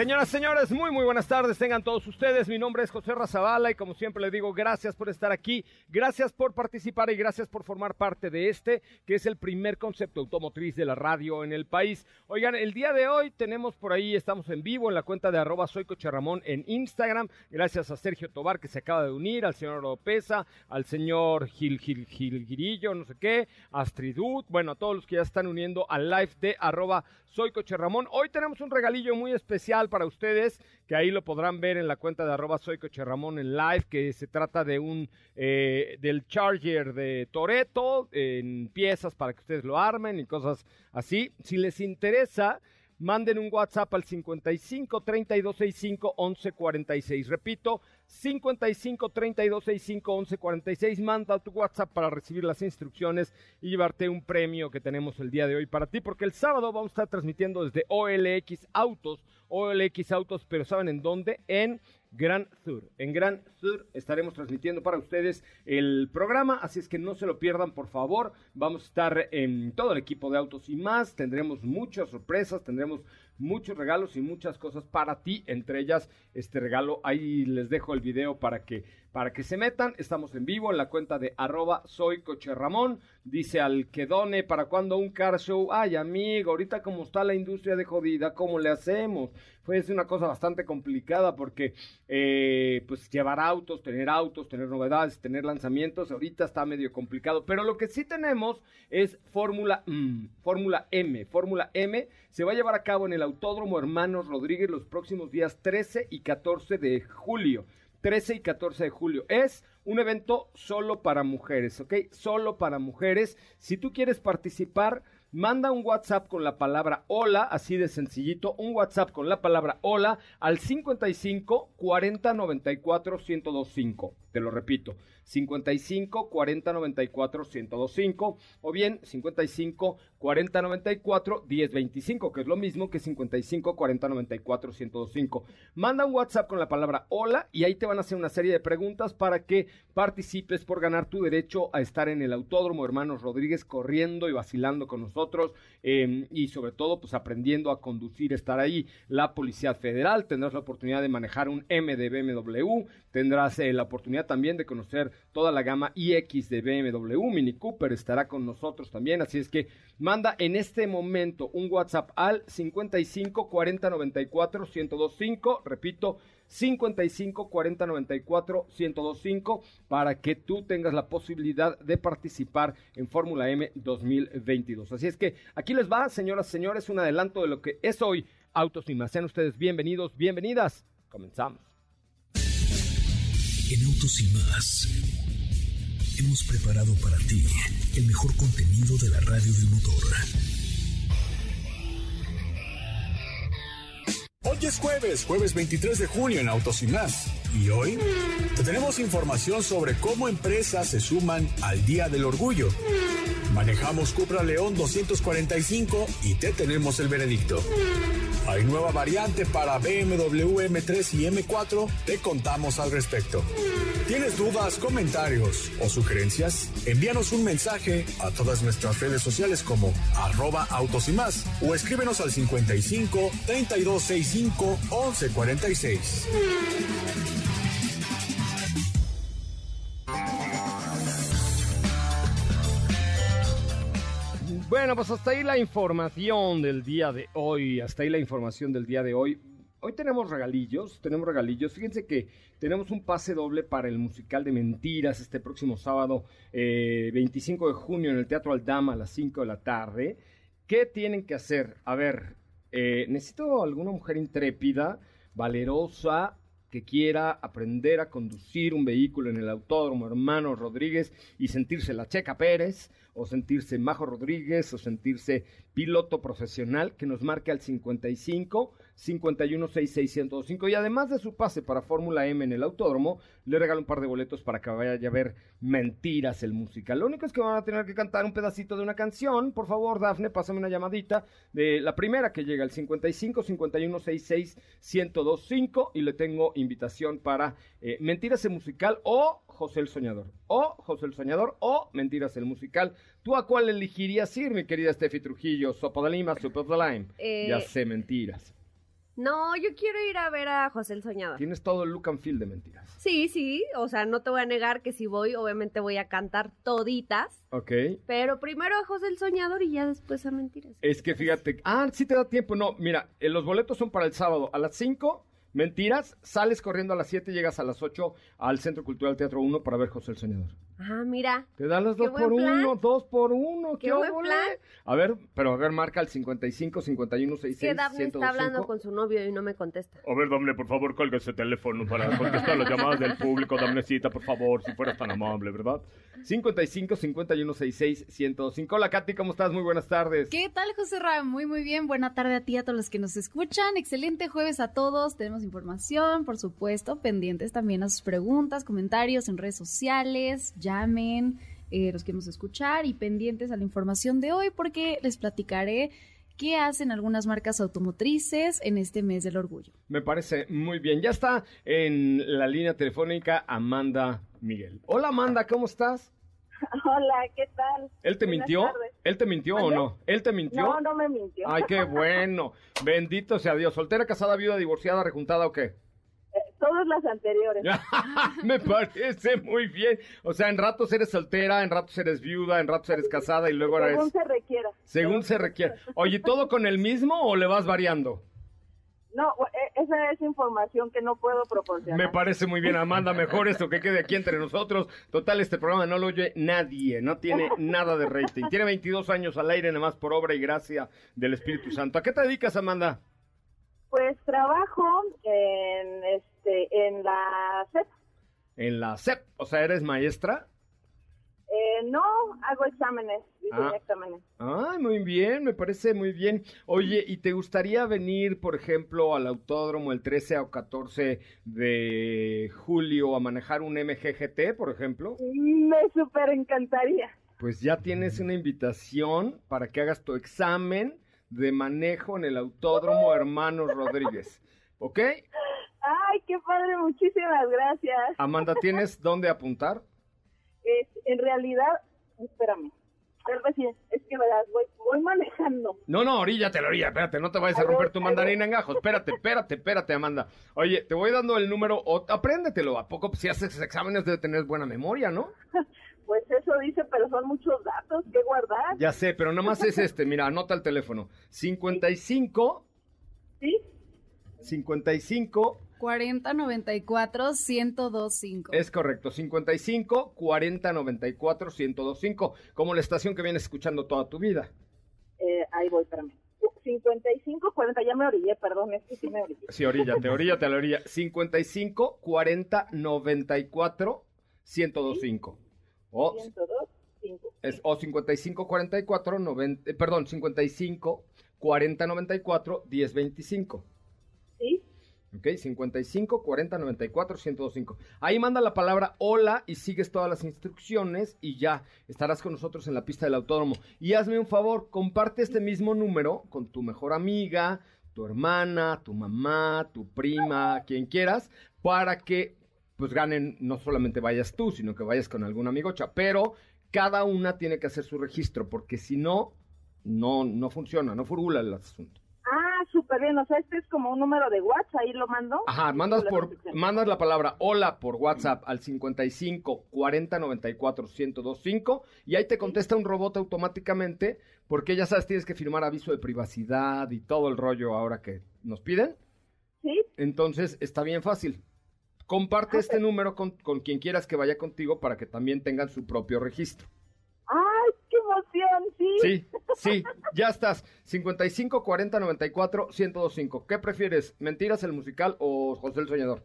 Señoras, señores, muy, muy buenas tardes. Tengan todos ustedes. Mi nombre es José Razabala y como siempre les digo, gracias por estar aquí, gracias por participar y gracias por formar parte de este, que es el primer concepto automotriz de la radio en el país. Oigan, el día de hoy tenemos por ahí, estamos en vivo en la cuenta de arroba soy Ramón en Instagram. Gracias a Sergio Tobar que se acaba de unir, al señor Lopeza, al señor Gil Gil Gil Girillo, no sé qué, Astridut, bueno, a todos los que ya están uniendo al live de arroba Ramón. Hoy tenemos un regalillo muy especial para ustedes, que ahí lo podrán ver en la cuenta de arroba Soy Ramón en live, que se trata de un eh, del Charger de Toreto en piezas para que ustedes lo armen y cosas así. Si les interesa, manden un WhatsApp al 55 32 65 11 46. Repito, 55 32 65 11 46. Manda tu WhatsApp para recibir las instrucciones y llevarte un premio que tenemos el día de hoy para ti, porque el sábado vamos a estar transmitiendo desde OLX Autos, OLX Autos, pero ¿saben en dónde? En Gran Sur. En Gran Sur estaremos transmitiendo para ustedes el programa, así es que no se lo pierdan, por favor. Vamos a estar en todo el equipo de autos y más. Tendremos muchas sorpresas, tendremos muchos regalos y muchas cosas para ti, entre ellas este regalo. Ahí les dejo el video para que, para que se metan. Estamos en vivo en la cuenta de arroba soy coche Ramón. Dice al que done, ¿para cuando un car show? Ay, amigo, ahorita como está la industria de jodida, ¿cómo le hacemos? Fue una cosa bastante complicada porque, eh, pues, llevar autos, tener autos, tener novedades, tener lanzamientos, ahorita está medio complicado. Pero lo que sí tenemos es Fórmula Fórmula M. Fórmula M se va a llevar a cabo en el Autódromo Hermanos Rodríguez los próximos días 13 y 14 de julio. 13 y 14 de julio. Es un evento solo para mujeres, ¿ok? Solo para mujeres. Si tú quieres participar, manda un WhatsApp con la palabra hola, así de sencillito, un WhatsApp con la palabra hola al 55 40 94 1025. Te lo repito, 55 40 94 1025 o bien 55 40 94 1025, que es lo mismo que 55 40 94 1025. Manda un WhatsApp con la palabra hola y ahí te van a hacer una serie de preguntas para que participes por ganar tu derecho a estar en el Autódromo Hermanos Rodríguez corriendo y vacilando con nosotros em, y sobre todo pues aprendiendo a conducir, estar ahí. La Policía Federal, tendrás la oportunidad de manejar un M de BMW, tendrás eh, la oportunidad también de conocer toda la gama iX de BMW, Mini Cooper estará con nosotros también, así es que manda en este momento un WhatsApp al 55 40 94 1025, repito, 55 40 94 1025 para que tú tengas la posibilidad de participar en Fórmula M 2022. Así es que aquí les va, señoras y señores, un adelanto de lo que es hoy Autos y más. Sean ustedes bienvenidos, bienvenidas. Comenzamos. En Autos y más hemos preparado para ti el mejor contenido de la radio del motor. Hoy es jueves, jueves 23 de junio en Autos y más. Y hoy te tenemos información sobre cómo empresas se suman al Día del Orgullo. Manejamos Cupra León 245 y te tenemos el veredicto. Hay nueva variante para BMW M3 y M4, te contamos al respecto. ¿Tienes dudas, comentarios o sugerencias? Envíanos un mensaje a todas nuestras redes sociales como arroba autos y más o escríbenos al 55 3265 1146. Bueno, pues hasta ahí la información del día de hoy. Hasta ahí la información del día de hoy. Hoy tenemos regalillos, tenemos regalillos. Fíjense que tenemos un pase doble para el musical de Mentiras este próximo sábado, eh, 25 de junio, en el Teatro Aldama a las 5 de la tarde. ¿Qué tienen que hacer? A ver, eh, necesito alguna mujer intrépida, valerosa, que quiera aprender a conducir un vehículo en el autódromo Hermano Rodríguez y sentirse la Checa Pérez, o sentirse Majo Rodríguez, o sentirse piloto profesional, que nos marque al 55 516605. Y además de su pase para Fórmula M en el autódromo, le regalo un par de boletos para que vaya a ver Mentiras el musical. Lo único es que van a tener que cantar un pedacito de una canción. Por favor, Dafne, pásame una llamadita de la primera que llega al 55 5166 1025 y le tengo invitación para eh, Mentiras el musical o José el Soñador. O José el Soñador o Mentiras el musical. ¿Tú a cuál elegirías ir, mi querida Steffi Trujillo? Sopo de Lima, Sopo de Lime. Eh, Ya sé, mentiras. No, yo quiero ir a ver a José el Soñador. Tienes todo el look and feel de mentiras. Sí, sí, o sea, no te voy a negar que si voy, obviamente voy a cantar toditas, Ok. pero primero a José el Soñador y ya después a Mentiras. Es que fíjate. Ah, sí te da tiempo. No, mira, eh, los boletos son para el sábado a las 5. Mentiras, sales corriendo a las 7, llegas a las 8 al Centro Cultural Teatro 1 para ver José el Soñador. Ah, mira. Te dan las dos por plan. uno, dos por uno. Qué ¿Qué, buen plan. A ver, pero a ver, marca el 55 51 Es 66 que Daphne está hablando con su novio y no me contesta. A ver, Damne, por favor, colga ese teléfono para contestar las llamadas del público. Damnecita, por favor, si fueras tan amable, ¿verdad? 55 51 66 105. Hola, Katy, ¿cómo estás? Muy buenas tardes. ¿Qué tal, José Ra? Muy, muy bien. Buena tarde a ti, a todos los que nos escuchan. Excelente jueves a todos. Tenemos información, por supuesto, pendientes también a sus preguntas, comentarios en redes sociales. Llamen, eh, los queremos escuchar y pendientes a la información de hoy porque les platicaré qué hacen algunas marcas automotrices en este mes del orgullo. Me parece muy bien. Ya está en la línea telefónica Amanda Miguel. Hola, Amanda, ¿cómo estás? Hola, ¿qué tal? ¿Él te Buenas mintió? tardes. ¿Él te mintió o no? ¿Él te mintió? No, no me mintió. Ay, qué bueno. Bendito sea Dios. ¿Soltera, casada, viuda, divorciada, rejuntada o qué? Todas las anteriores. Me parece muy bien. O sea, en ratos eres soltera, en ratos eres viuda, en ratos eres casada y luego ahora Según es... se requiera. Según se requiere. Oye, ¿todo con el mismo o le vas variando? No, eh, esa es información que no puedo proporcionar. Me parece muy bien, Amanda. Mejor esto que quede aquí entre nosotros. Total, este programa no lo oye nadie. No tiene nada de rating. Tiene 22 años al aire, nada más por obra y gracia del Espíritu Santo. ¿A qué te dedicas, Amanda? Pues trabajo en, este, en la CEP. En la CEP. O sea, ¿eres maestra? Eh, no hago exámenes, Ah. exámenes. Ay, muy bien, me parece muy bien. Oye, ¿y te gustaría venir, por ejemplo, al autódromo el 13 o 14 de julio a manejar un MGGT, por ejemplo? Me súper encantaría. Pues ya tienes una invitación para que hagas tu examen de manejo en el autódromo Hermanos Rodríguez. ¿Ok? Ay, qué padre, muchísimas gracias. Amanda, ¿tienes dónde apuntar? Es, en realidad, espérame. Es que verás, voy, voy manejando. No, no, oríllate la orilla, espérate, no te vayas a romper tu mandarina en gajos. Espérate, espérate, espérate, Amanda. Oye, te voy dando el número, o, apréndetelo. ¿A poco si haces exámenes debe tener buena memoria, no? Pues eso dice, pero son muchos datos que guardar. Ya sé, pero nomás es este. Mira, anota el teléfono. 55, ¿Sí? 55, 40 94 1025. es correcto. 55, 40, 94, 1025. Como la estación que vienes escuchando toda tu vida. Eh, ahí voy, espérame. 55, 40, ya me orillé, perdón, es que sí me orillé. Sí, oríllate, oríllate a la orilla. 55, 40, 94, 1025. O 102, 5. Es o 55 44 90, eh, perdón, 55 40 94 10 25. ¿Sí? ¿Ok? 55 40 94 1025. Ahí manda la palabra hola y sigues todas las instrucciones y ya estarás con nosotros en la pista del autódromo. Y hazme un favor, comparte este mismo número con tu mejor amiga, tu hermana, tu mamá, tu prima, quien quieras, para que pues ganen, no solamente vayas tú, sino que vayas con algún amigocha, pero cada una tiene que hacer su registro, porque si no, no, no funciona, no furula el asunto. Ah, súper bien. O sea, este es como un número de WhatsApp, ahí lo mando. Ajá, mandas por mandas la palabra hola por WhatsApp al 55 40 94 1025 y ahí te contesta un robot automáticamente porque ya sabes tienes que firmar aviso de privacidad y todo el rollo ahora que nos piden. Sí, Entonces está bien fácil. Comparte Ah, este número con, con quien quieras que vaya contigo para que también tengan su propio registro. ¡Ay, qué emoción! Sí. Sí, sí, ya estás. 55 40 94 1025. ¿Qué prefieres? ¿Mentiras el musical o José el Soñador?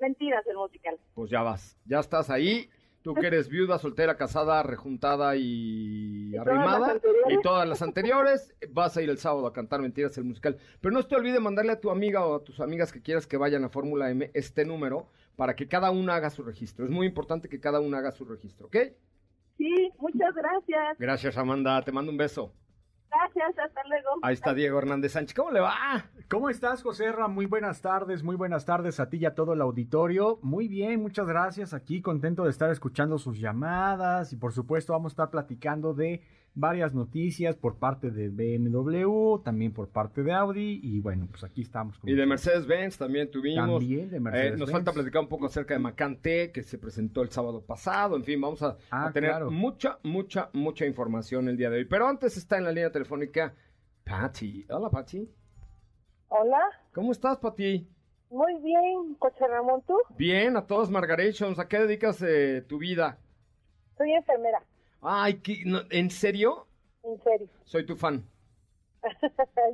Mentiras el musical. Pues ya vas, ya estás ahí. Tú que eres viuda, soltera, casada, rejuntada y, Y arrimada. Y todas las anteriores, vas a ir el sábado a cantar Mentiras el musical. Pero no te olvide mandarle a tu amiga o a tus amigas que quieras que vayan a Fórmula M este número para que cada una haga su registro. Es muy importante que cada una haga su registro, ¿ok? Sí, muchas gracias. Gracias, Amanda. Te mando un beso. Gracias, hasta luego. Ahí está Diego Hernández Sánchez. ¿Cómo le va? ¿Cómo estás, José Ra? Muy buenas tardes, muy buenas tardes a ti y a todo el auditorio. Muy bien, muchas gracias. Aquí contento de estar escuchando sus llamadas y por supuesto vamos a estar platicando de varias noticias por parte de BMW, también por parte de Audi y bueno, pues aquí estamos. con Y de. Mercedes-Benz también tuvimos. También de Eh, Mercedes. nos falta platicar un poco acerca de Macante, que se presentó el sábado pasado. En fin, vamos a, Ah, a tener claro. mucha, mucha, mucha información el día de hoy. Pero antes está en la línea telefónica Patty. Hola, Patty. Hola, ¿Cómo estás, Patty? muy bien, Coche Ramón, ¿tú? Bien, a todos Margarations. ¿A qué dedicas eh, tu vida? Soy enfermera, Ay, ¿qué- no, ¿en serio? en serio. Soy tu fan.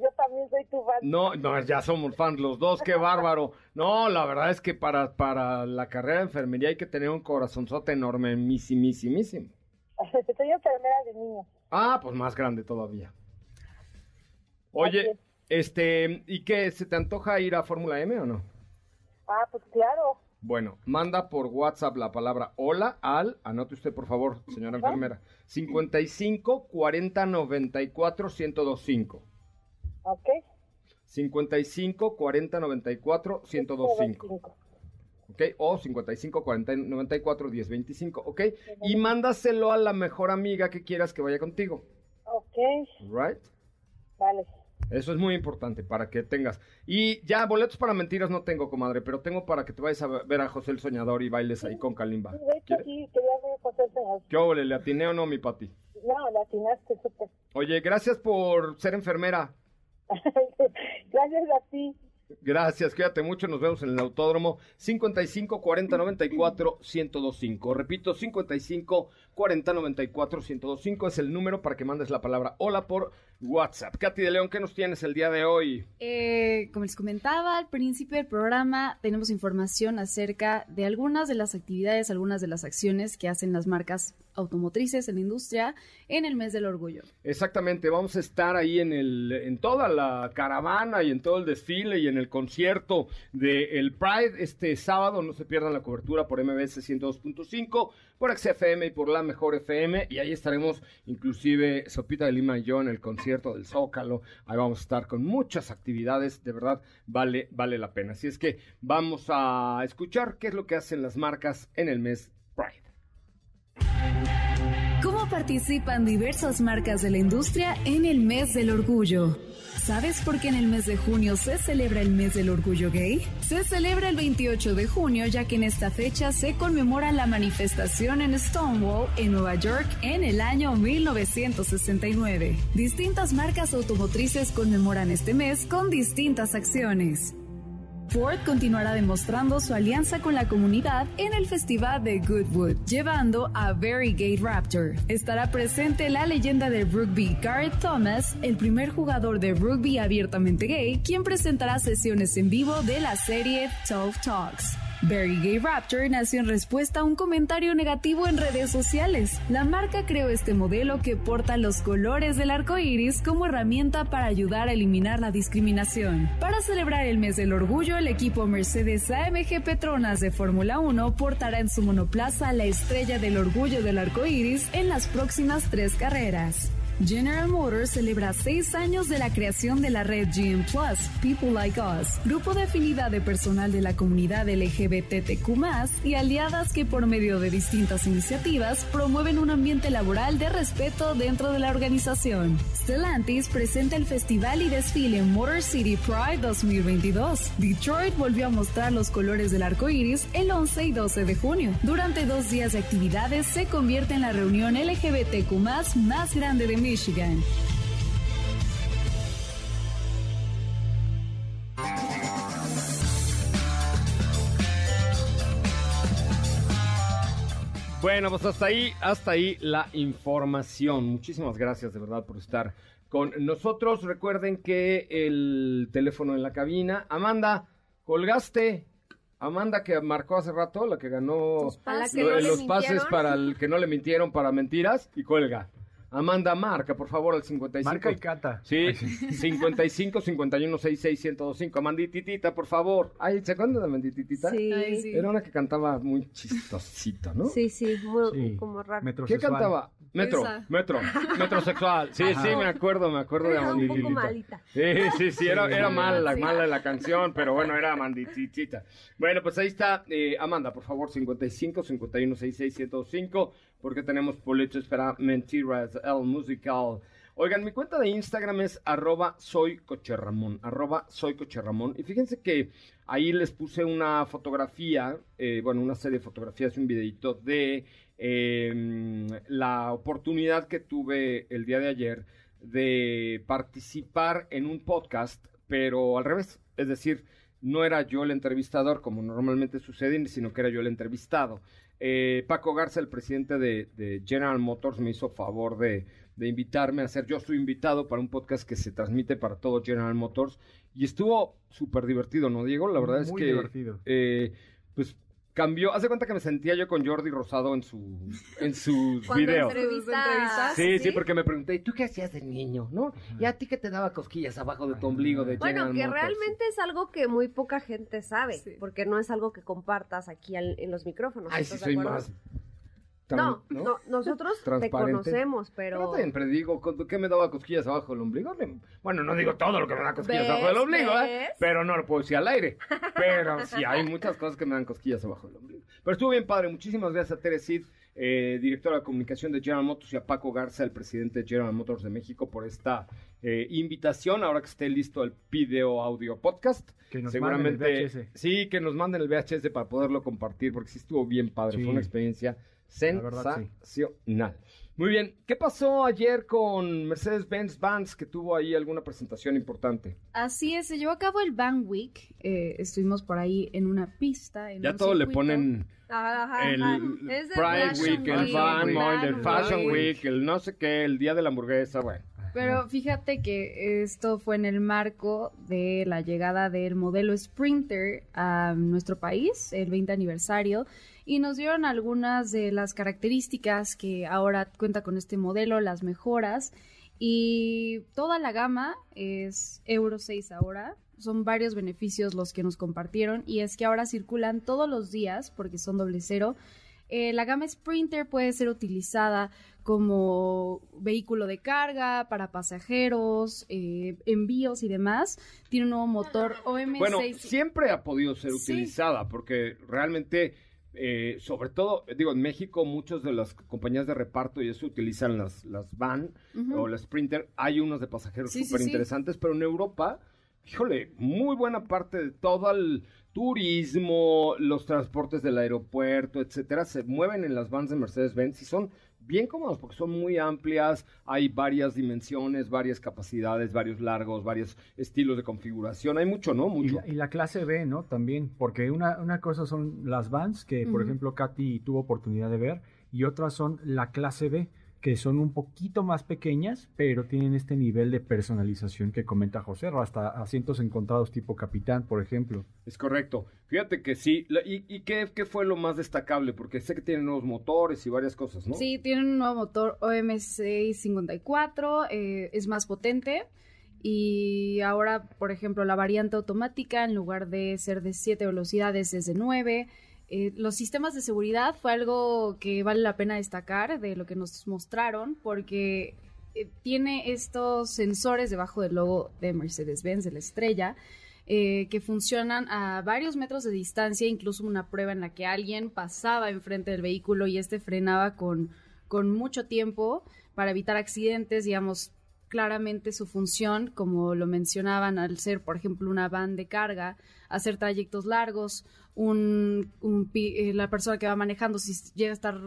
Yo también soy tu fan. No, no, ya somos fans los dos, qué bárbaro. No, la verdad es que para, para la carrera de enfermería hay que tener un corazonzote enorme, misimísimo. soy enfermera de niños. Ah, pues más grande todavía. Oye, es. este, ¿y qué? ¿Se te antoja ir a Fórmula M o no? Ah, pues claro. Bueno, manda por WhatsApp la palabra hola al, anote usted por favor, señora enfermera, 55 40 94 1025. Ok. 55 40 94 1025. ¿ok? O 55 40 94 10 25, ¿ok? Y mándaselo a la mejor amiga que quieras que vaya contigo, Ok, ¿right? vale. Eso es muy importante para que tengas. Y ya, boletos para mentiras no tengo, comadre, pero tengo para que te vayas a ver a José el Soñador y bailes ahí con Kalimba. De hecho, sí, quería ver José el Señor. ¿Qué óvole, le atiné o no, mi Pati? No, la atinaste súper. Oye, gracias por ser enfermera. Gracias a ti. Gracias, cuídate mucho, nos vemos en el autódromo 55 40 94 1025. Repito, 55 40 94 1025 es el número para que mandes la palabra hola por WhatsApp. Katy de León, ¿qué nos tienes el día de hoy? Eh, como les comentaba al principio del programa, tenemos información acerca de algunas de las actividades, algunas de las acciones que hacen las marcas automotrices en la industria en el mes del orgullo. Exactamente, vamos a estar ahí en el en toda la caravana y en todo el desfile y en el concierto del Pride este sábado, no se pierdan la cobertura por MBS 102.5, por XFM y por la Mejor FM y ahí estaremos inclusive Sopita de Lima y yo en el concierto del Zócalo. Ahí vamos a estar con muchas actividades, de verdad vale vale la pena. Así es que vamos a escuchar qué es lo que hacen las marcas en el mes Pride. ¿Cómo participan diversas marcas de la industria en el mes del orgullo? ¿Sabes por qué en el mes de junio se celebra el mes del orgullo gay? Se celebra el 28 de junio ya que en esta fecha se conmemora la manifestación en Stonewall, en Nueva York, en el año 1969. Distintas marcas automotrices conmemoran este mes con distintas acciones. Ford continuará demostrando su alianza con la comunidad en el festival de Goodwood, llevando a Very Gay Raptor. Estará presente la leyenda de rugby Garrett Thomas, el primer jugador de rugby abiertamente gay, quien presentará sesiones en vivo de la serie 12 Talks. Very Gay Raptor nació en respuesta a un comentario negativo en redes sociales. La marca creó este modelo que porta los colores del arco iris como herramienta para ayudar a eliminar la discriminación. Para celebrar el mes del orgullo, el equipo Mercedes AMG Petronas de Fórmula 1 portará en su monoplaza la estrella del orgullo del arco iris en las próximas tres carreras. General Motors celebra seis años de la creación de la red GM Plus, People Like Us, grupo de afinidad de personal de la comunidad LGBTQ y aliadas que por medio de distintas iniciativas promueven un ambiente laboral de respeto dentro de la organización. Stellantis presenta el festival y desfile Motor City Pride 2022. Detroit volvió a mostrar los colores del arco iris el 11 y 12 de junio. Durante dos días de actividades se convierte en la reunión LGBTQ más grande de Michigan. Bueno, pues hasta ahí, hasta ahí la información. Muchísimas gracias de verdad por estar con nosotros. Recuerden que el teléfono en la cabina. Amanda, colgaste. Amanda que marcó hace rato, la que ganó Los pases. lo- ¿Para que no le los pases mintieron? para el que no le mintieron para mentiras y cuelga. Amanda, marca por favor al 55. Marca y cata. Sí, 55 51 66 1025. Amandititita, por favor. Ay, ¿se acuerdan de Amandititita? Sí. Ay, sí. Era una que cantaba muy chistosito, ¿no? Sí, sí, muy- Sí. como raro. ¿Qué cantaba? Metro, Esa. metro, metrosexual. Sí, sí, me acuerdo, me acuerdo de Era un poco Amandititita. malita. Sí, sí, sí, era, era mala, Sí. mala la canción, pero bueno, era Amandititita. Bueno, pues ahí está, eh, Amanda, por favor, 55 51 66 1025, porque tenemos boletos para Mentiras, el musical. Oigan, mi cuenta de Instagram es arroba soy cocherramón, arroba soy cocherramón. Y fíjense que ahí les puse una fotografía, eh, bueno, una serie de fotografías y un videito de eh, la oportunidad que tuve el día de ayer de participar en un podcast, pero al revés, es decir, no era yo el entrevistador como normalmente sucede, sino que era yo el entrevistado. Eh, Paco Garza, el presidente de, de General Motors, me hizo favor de, de invitarme a ser yo su invitado para un podcast que se transmite para todo General Motors y estuvo súper divertido, ¿no, Diego? La verdad es Muy que divertido. eh, pues cambió. Haz de cuenta que me sentía yo con Jordi Rosado en su en sus videos. entrevistas. Sí, sí, porque me pregunté, ¿y tú qué hacías de niño? ¿No? ¿Y a ti qué te daba cosquillas abajo de tu ombligo de Bueno, General que Motors? realmente es algo que muy poca gente sabe, Sí. porque no es algo que compartas aquí al- en los micrófonos. Ay, sí ¿estás de soy acuerdo? más... No, no, nosotros te conocemos, Pero pero... siempre digo, ¿con- ¿qué me daba cosquillas abajo del ombligo? Bueno, no digo todo lo que me da cosquillas ¿Ves? abajo del ombligo, ¿eh? Pero no lo puedo decir al aire. Pero sí, hay muchas cosas que me dan cosquillas abajo del ombligo. Pero estuvo bien padre. Muchísimas gracias a Tere Cid, eh, directora de comunicación de General Motors, y a Paco Garza, el presidente de General Motors de México, por esta eh, invitación. Ahora que esté listo el video audio podcast. Que nos Seguramente, manden el VHS. sí, que nos manden el VHS para poderlo compartir, porque sí estuvo bien padre. Sí. Fue una experiencia La verdad, sí. sensacional. Muy bien, ¿qué pasó ayer con Mercedes-Benz Vans que tuvo ahí alguna presentación importante? Así es, se llevó a cabo el Van Week. eh, estuvimos por ahí en una pista. En Ya un todo le circuito. ponen Ajá, ajá, el ajá. Pride Fashion Week, el Van Week, el Van Fashion. Week, el no sé qué, el Día de la Hamburguesa, bueno. Pero fíjate que esto fue en el marco de la llegada del modelo Sprinter a nuestro país, el 20 aniversario, y nos dieron algunas de las características que ahora cuenta con este modelo, las mejoras, y toda la gama es Euro 6 ahora. Son varios beneficios los que nos compartieron y es que ahora circulan todos los días porque son doble cero. Eh, la gama Sprinter puede ser utilizada como vehículo de carga para pasajeros, eh, envíos y demás. Tiene un nuevo motor OM6. Bueno, siempre ha podido ser Sí. utilizada porque realmente, eh, sobre todo, digo, en México muchas de las compañías de reparto y eso utilizan las, las van o las Sprinter. Hay unos de pasajeros Sí, sí, súper interesantes, pero en Europa, híjole, muy buena parte de todo el turismo, los transportes del aeropuerto, etcétera, se mueven en las vans de Mercedes-Benz y son bien cómodos porque son muy amplias, hay varias dimensiones, varias capacidades, varios largos, varios estilos de configuración, hay mucho, ¿no? Y Mucho. la, y la clase B, ¿no? También, porque una, una cosa son las vans, que por ejemplo Katy tuvo oportunidad de ver, y otras son la clase B, que son un poquito más pequeñas, pero tienen este nivel de personalización que comenta José, hasta asientos encontrados tipo capitán, por ejemplo. Es correcto. Fíjate que sí. La- ¿Y, y qué, qué fue lo más destacable? Porque sé que tienen nuevos motores y varias cosas, ¿no? Sí, tiene un nuevo motor OM654, eh, es más potente. Y ahora, por ejemplo, la variante automática, en lugar de ser de 7 velocidades, es de 9. Eh, los sistemas de seguridad fue algo que vale la pena destacar de lo que nos mostraron, porque eh, tiene estos sensores debajo del logo de Mercedes-Benz, de la estrella, eh, que funcionan a varios metros de distancia, incluso una prueba en la que alguien pasaba enfrente del vehículo y este frenaba con, con mucho tiempo para evitar accidentes, digamos, claramente su función, como lo mencionaban, al ser, por ejemplo, una van de carga, hacer trayectos largos, un, un eh, la persona que va manejando, si llega a estar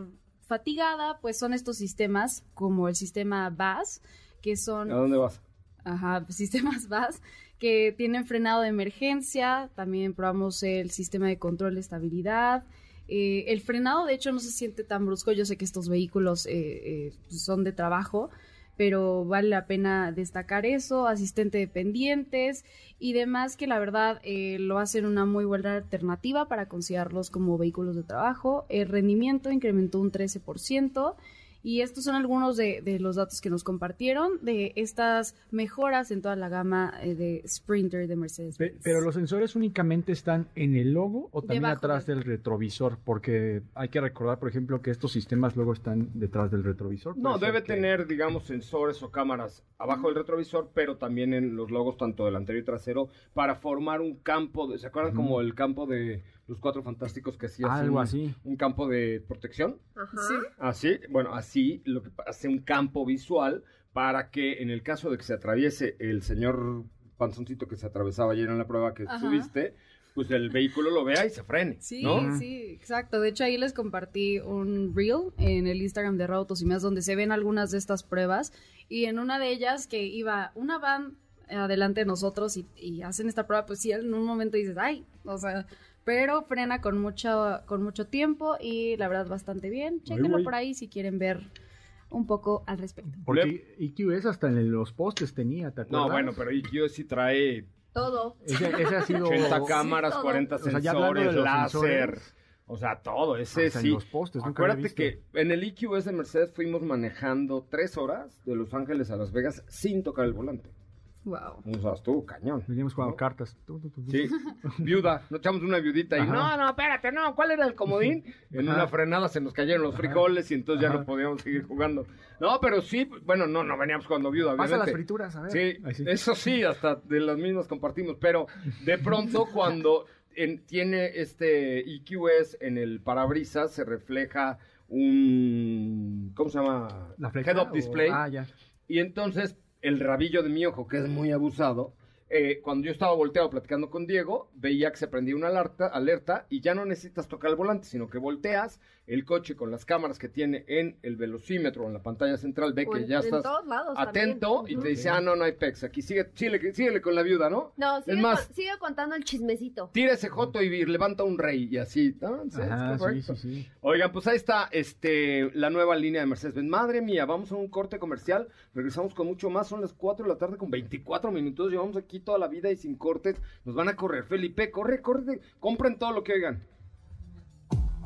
fatigada, pues son estos sistemas como el sistema VAS, que son... ¿A dónde vas? Ajá, sistemas VAS que tienen frenado de emergencia, también probamos el sistema de control de estabilidad. Eh, el frenado, de hecho, no se siente tan brusco. Yo sé que estos vehículos eh, son de trabajo, pero vale la pena destacar eso, asistente de pendientes y demás que la verdad eh, lo hacen una muy buena alternativa para considerarlos como vehículos de trabajo. El rendimiento incrementó un 13%. Y estos son algunos de, los datos que nos compartieron de estas mejoras en toda la gama eh, de Sprinter de Mercedes. -Benz. Pero los sensores únicamente están en el logo o también atrás del retrovisor, porque hay que recordar, por ejemplo, que estos sistemas luego están detrás del retrovisor. No, debe tener, digamos, sensores o cámaras abajo del retrovisor, pero también en los logos tanto delantero y trasero para formar un campo, de, ¿se acuerdan como el campo de los cuatro fantásticos que hacía algo así un campo de protección Ajá. así bueno así lo que hace un campo visual para que en el caso de que se atraviese el señor panzoncito que se atravesaba ayer en la prueba que Ajá. subiste pues el vehículo lo vea y se frene Sí, ¿no? sí, exacto. De hecho, ahí les compartí un reel en el Instagram de Rautos y más donde se ven algunas de estas pruebas. Y en una de ellas que iba una van adelante de nosotros y, y hacen esta prueba, pues sí, en un momento dices, ay, o sea, pero frena con mucho, con mucho tiempo y la verdad bastante bien. Chéquenlo güey. por ahí si quieren ver un poco al respecto. Porque EQS hasta en los postes tenía, ¿te acuerdas? no bueno pero IQ sí trae Todo. Ese, ese ha sido... 80 cámaras todo. 40 O sea, ya hablando de sensores láser sensores. o sea, todo, ese Hasta en sí. los postes, Acuérdate que en el EQS de Mercedes fuimos manejando tres horas de Los Ángeles a Las Vegas sin tocar el volante. Wow. O sea, estuvo cañón. Veníamos jugando ¿no? cartas. Sí, viuda, nos echamos una viudita y Ajá. no, no, espérate, no, ¿cuál era el comodín? En Ajá. una frenada se nos cayeron los frijoles y entonces ya no podíamos seguir jugando. No, pero sí, bueno, no, no veníamos jugando viuda, Pasa obviamente. las frituras, a ver. Sí, sí. eso sí, hasta de las mismas compartimos, pero de pronto cuando en- tiene este EQS en el parabrisas se refleja un, ¿cómo se llama? ¿La flecha Head-up o- display. Ah, ya. Y entonces el rabillo de mi ojo, que es muy abusado, eh, cuando yo estaba volteado platicando con Diego, veía que se prendía una alerta, alerta y ya no necesitas tocar el volante, sino que volteas el coche con las cámaras que tiene en el velocímetro o en la pantalla central, ve O que en- ya en estás atento también. y te dice, ah, no, no hay pex, aquí sigue, síguele, síguele con la viuda, ¿no? No, es sigue, más, con- sigue contando el chismecito. tira ese joto y levanta un rey y así, ¿no? Sí, es Ajá, sí, correcto. sí, sí. Oigan, pues ahí está este, la nueva línea de Mercedes-Benz. Madre mía, vamos a un corte comercial. Regresamos con mucho más. Son las 4 de la tarde con 24 minutos. Llevamos aquí toda la vida y sin cortes. Nos van a correr. Felipe, corre, corre. Compren todo lo que oigan.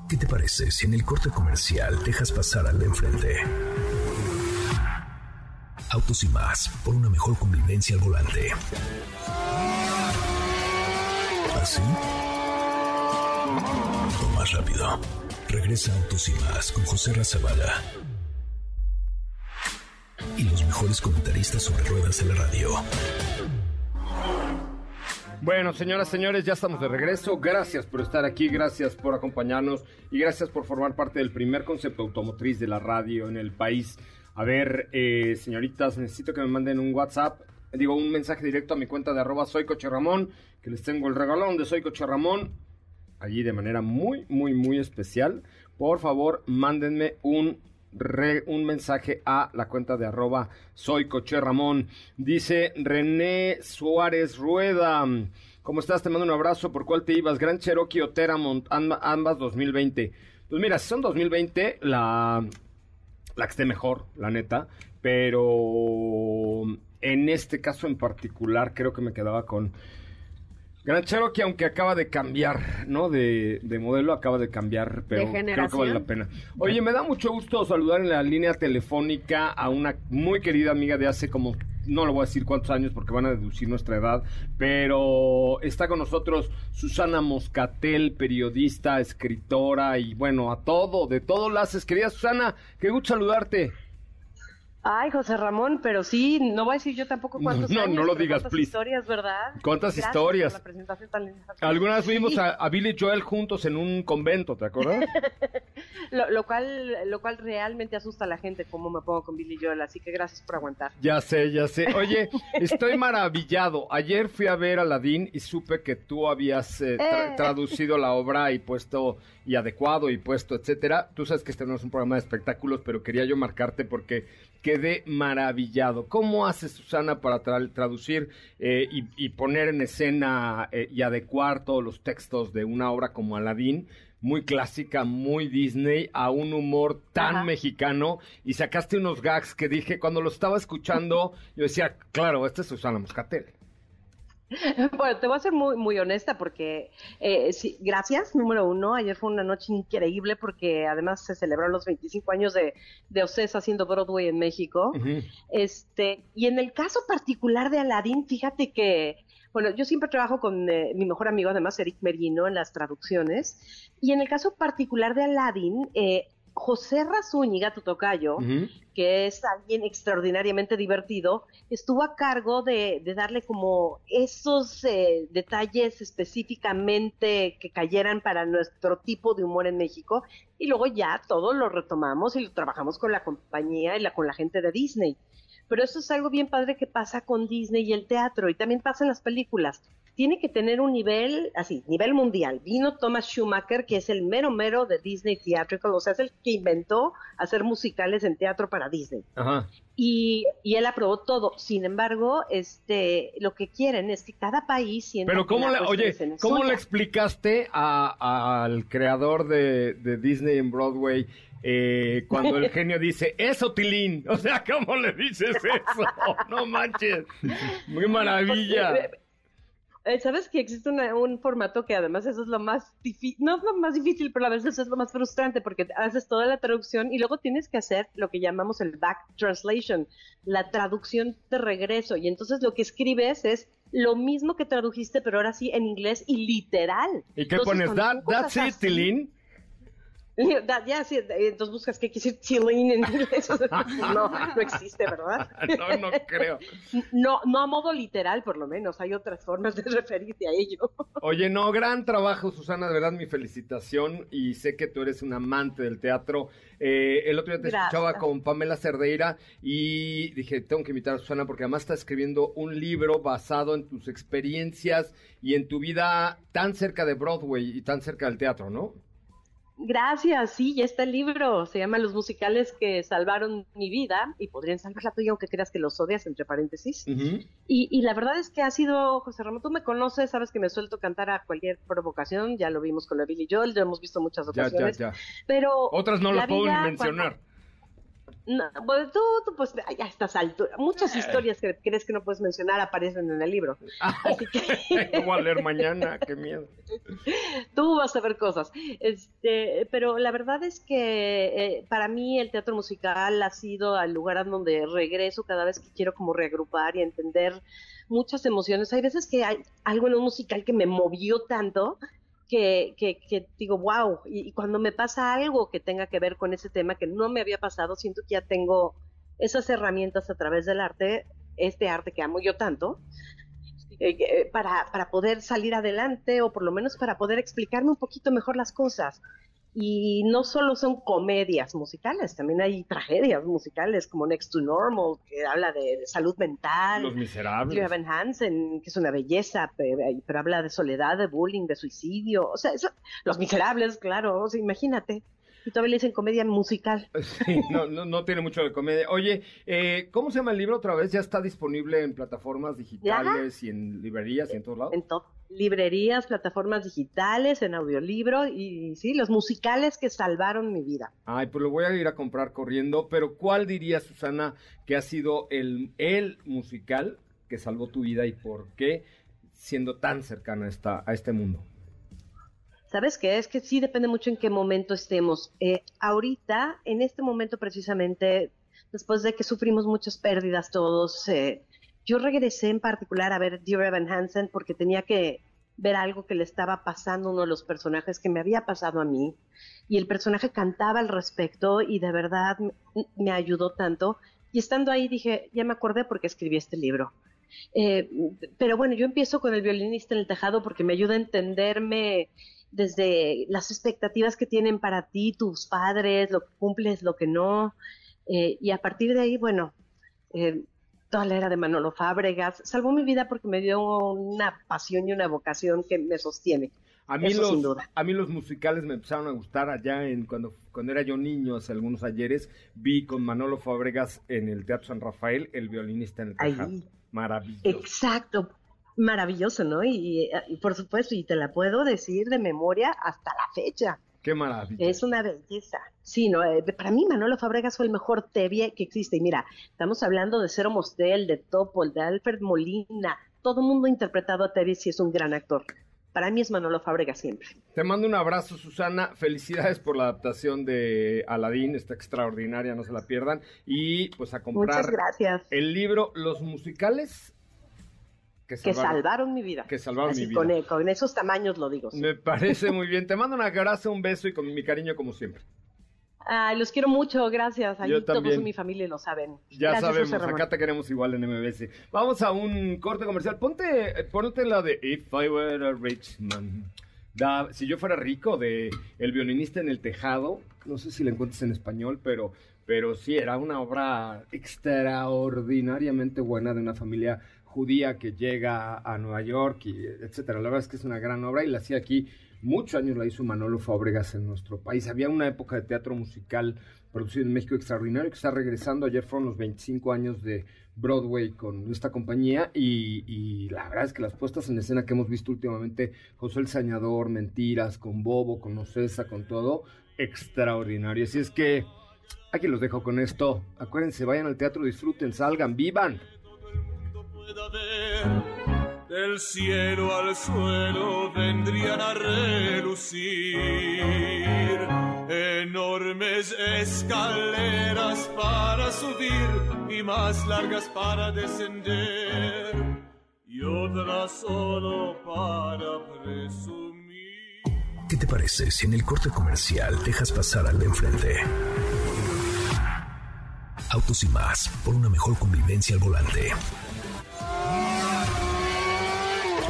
¿Qué te parece si en el corte comercial dejas pasar al de enfrente? Autos y más, por una mejor convivencia al volante. ¿Así? O más rápido. Regresa Autos y más con José Razabala. Y los mejores comentaristas sobre ruedas de la radio. Bueno, señoras, señores, ya estamos de regreso. Gracias por estar aquí, gracias por acompañarnos y gracias por formar parte del primer concepto automotriz de la radio en el país. A ver, eh, señoritas, necesito que me manden un WhatsApp, digo, un mensaje directo a mi cuenta de arroba que les tengo el regalón de Soy Coche Ramón, allí de manera muy, muy, muy especial. Por favor, mándenme un, un mensaje a la cuenta de arroba soy Coche Ramón. Dice René Suárez Rueda. ¿Cómo estás? Te mando un abrazo. ¿Por cuál te ibas? Gran Cherokee o Teramont, amb- ambas 2020. Pues mira, si son 2020, la, la que esté mejor, la neta. Pero en este caso en particular, creo que me quedaba con Gran Cherokee, aunque acaba de cambiar, ¿no? De, de modelo, acaba de cambiar, pero creo que vale la pena. Oye, me da mucho gusto saludar en la línea telefónica a una muy querida amiga de hace como, no le voy a decir cuántos años porque van a deducir nuestra edad, pero está con nosotros Susana Moscatel, periodista, escritora y bueno, a todo, de todo lo haces. Querida Susana, qué gusto saludarte. Ay, José Ramón, pero sí, no voy a decir yo tampoco cuántos no, años, no lo pero digas, cuántas please. historias, ¿verdad? ¿Cuántas Gracias historias? por la presentación tan linda. Alguna vez fuimos Sí. a, a Billy Joel juntos en un convento, ¿te acuerdas? Lo, lo cual, lo cual realmente asusta a la gente cómo me pongo con Billy Joel, así que gracias por aguantar. Ya sé, ya sé. Oye, estoy maravillado. Ayer fui a ver Aladdin y supe que tú habías eh, tra- Eh. traducido la obra y puesto y adecuado y puesto, etcétera. Tú sabes que este no es un programa de espectáculos, pero quería yo marcarte porque quedé maravillado. ¿Cómo hace Susana para tra- traducir eh, y, y poner en escena eh, y adecuar todos los textos de una obra como Aladdin? Muy clásica, muy Disney, a un humor tan Ajá. mexicano y sacaste unos gags que dije cuando lo estaba escuchando, yo decía, claro, esta es Susana Moscatel. Bueno, te voy a ser muy, muy honesta porque, eh, sí, gracias, número uno. Ayer fue una noche increíble porque además se celebraron los 25 años de, de Ocesa haciendo Broadway en México. Este, y en el caso particular de Aladdin, fíjate que, bueno, yo siempre trabajo con eh, mi mejor amigo, además, Eric Merino, en las traducciones. Y en el caso particular de Aladdin, eh, José Razúñiga, tu tocayo, que es alguien extraordinariamente divertido, estuvo a cargo de, de darle como esos eh, detalles específicamente que cayeran para nuestro tipo de humor en México y luego ya todo lo retomamos y lo trabajamos con la compañía y la, con la gente de Disney. Pero eso es algo bien padre que pasa con Disney y el teatro y también pasa en las películas. Tiene que tener un nivel, así, nivel mundial. Vino Thomas Schumacher, que es el mero mero de Disney Theatrical, o sea, es el que inventó hacer musicales en teatro para Disney Ajá. y, y él aprobó todo. Sin embargo, este, lo que quieren es que cada país sienta Pero ¿cómo la oye, ¿cómo le explicaste a- al creador de, de Disney en Broadway eh, cuando el genio dice, eso, Tilín? O sea, ¿cómo le dices eso? No manches. Muy maravilla. Eh, Sabes que existe una- un formato que además eso es lo más difícil, no es lo más difícil, pero a veces es lo más frustrante porque haces toda la traducción y luego tienes que hacer lo que llamamos el back translation, la traducción de regreso. Y entonces lo que escribes es lo mismo que tradujiste, pero ahora sí en inglés y literal. ¿Y qué Entonces, pones? That, that's it, Tilín. Ya, sí, entonces buscas qué quiere decir chilling en inglés. No, no existe, ¿verdad? No, no creo. No, no a modo literal, por lo menos. Hay otras formas de referirte a ello. Oye, no, gran trabajo, Susana, de verdad mi felicitación y sé que tú eres un amante del teatro. Eh, el otro día te Gracias. escuchaba con Pamela Cerdeira y dije, tengo que invitar a Susana porque además está escribiendo un libro basado en tus experiencias y en tu vida tan cerca de Broadway y tan cerca del teatro, ¿no? Gracias, sí, ya está el libro. Se llama Los musicales que salvaron mi vida y podrían salvar la tuya, aunque creas que los odias, entre paréntesis. Y, y la verdad es que ha sido, José Ramón, tú me conoces, sabes que me suelto cantar a cualquier provocación. Ya lo vimos con la Billy Joel, lo hemos visto muchas Ya, ya, ocasiones. ya. Pero Otras no la las puedo ni mencionar. No, bueno, tú, tú, pues ya a estas alturas, muchas historias que crees que no puedes mencionar aparecen en el libro. Así que ¿Cómo a leer mañana? Qué miedo. tú vas a ver cosas. Este, pero la verdad es que eh, para mí el teatro musical ha sido el lugar a donde regreso cada vez que quiero como reagrupar y entender muchas emociones. Hay veces que hay algo en un musical que me movió tanto que, que, que digo, wow, y, y cuando me pasa algo que tenga que ver con ese tema que no me había pasado, siento que ya tengo esas herramientas a través del arte, este arte que amo yo tanto, eh, eh, para, para poder salir adelante o por lo menos para poder explicarme un poquito mejor las cosas. Y no solo son comedias musicales, también hay tragedias musicales como Next to Normal, que habla de, salud mental. Los miserables. Evan Hansen, que es una belleza, pero, pero habla de soledad, de bullying, de suicidio. O sea, eso- Los Miserables, claro, o sea, imagínate. Y todavía le dicen comedia musical. Sí, no, no, no tiene mucho de comedia. Oye, eh, ¿cómo se llama el libro otra vez? ¿Ya está disponible en plataformas digitales y en librerías y en todos lados? En todo. Librerías, plataformas digitales, en audiolibro y sí, los musicales que salvaron mi vida. Ay, pues lo voy a ir a comprar corriendo, pero ¿cuál diría Susana que ha sido el, el musical que salvó tu vida y por qué siendo tan cercana a, esta, a este mundo? ¿Sabes qué? Es que sí depende mucho en qué momento estemos. Eh, ahorita, en este momento precisamente, después de que sufrimos muchas pérdidas todos, eh, yo regresé en particular a ver Dear Evan Hansen porque tenía que ver algo que le estaba pasando a uno de los personajes que me había pasado a mí y el personaje cantaba al respecto y de verdad me ayudó tanto y estando ahí dije, ya me acordé porque escribí este libro. Eh, pero bueno, yo empiezo con el violinista en el tejado porque me ayuda a entenderme desde las expectativas que tienen para ti tus padres, lo que cumples, lo que no. Eh, y a partir de ahí, bueno, eh, toda la era de Manolo Fábregas salvó mi vida porque me dio una pasión y una vocación que me sostiene. A mí, los, a mí los musicales me empezaron a gustar allá en cuando, cuando era yo niño, hace algunos ayeres, vi con Manolo Fábregas en el Teatro San Rafael, el violinista en el tejado. Maravilloso. Exacto, maravilloso, ¿no? Y, por supuesto, y te la puedo decir de memoria hasta la fecha. Qué maravilla. Es una belleza. Sí, no, eh, para mí Manolo Fabregas fue el mejor TV que existe. Y mira, estamos hablando de Cero Mostel, de Topol, de Alfred Molina. Todo el mundo ha interpretado a Tevi y es un gran actor para mí es Manolo Fábrega siempre. Te mando un abrazo, Susana. Felicidades por la adaptación de Aladín, está extraordinaria, no se la pierdan. Y pues a comprar Muchas gracias. el libro Los musicales que salvaron, mi vida. Que salvaron mi vida. Con, e, con, esos tamaños lo digo. Me parece muy bien. Te mando un abrazo, un beso y con mi cariño como siempre los quiero mucho, gracias. Ahí todos mi familia lo saben. Ya sabemos, acá te queremos igual en MBS. Vamos a un corte comercial. Ponte, ponte la de If I Were a Rich Man. si yo fuera rico, de El violinista en el tejado. No sé si la encuentras en español, pero, pero sí, era una obra extraordinariamente buena de una familia judía que llega a Nueva York, y etcétera. La verdad es que es una gran obra y la hacía aquí Muchos años la hizo Manolo Fábregas en nuestro país. Había una época de teatro musical producido en México extraordinario que está regresando. Ayer fueron los 25 años de Broadway con esta compañía y, la verdad es que las puestas en escena que hemos visto últimamente, José el Sañador, Mentiras, con Bobo, con Ocesa, con todo, extraordinario. Así es que aquí los dejo con esto. Acuérdense, vayan al teatro, disfruten, salgan, vivan. Del cielo al suelo vendrían a relucir enormes escaleras para subir y más largas para descender y otras solo para presumir. ¿Qué te parece si en el corte comercial dejas pasar al de enfrente? Autos y más, por una mejor convivencia al volante.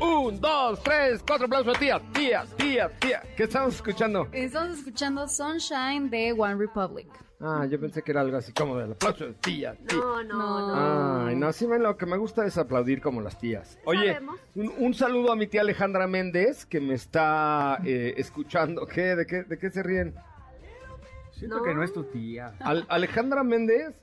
Un, dos, tres, cuatro aplausos, tía, tía, tía, tía. ¿Qué estamos escuchando? Estamos escuchando Sunshine de One Republic. Ah, yo pensé que era algo así como del aplauso de tía, tía. No, no, no. Ay, no, sí, lo que me gusta es aplaudir como las tías. Oye, un, saludo a mi tía Alejandra Méndez, que me está eh, escuchando. ¿Qué? ¿De qué, de qué se ríen? Siento que no es tu tía. Alejandra Méndez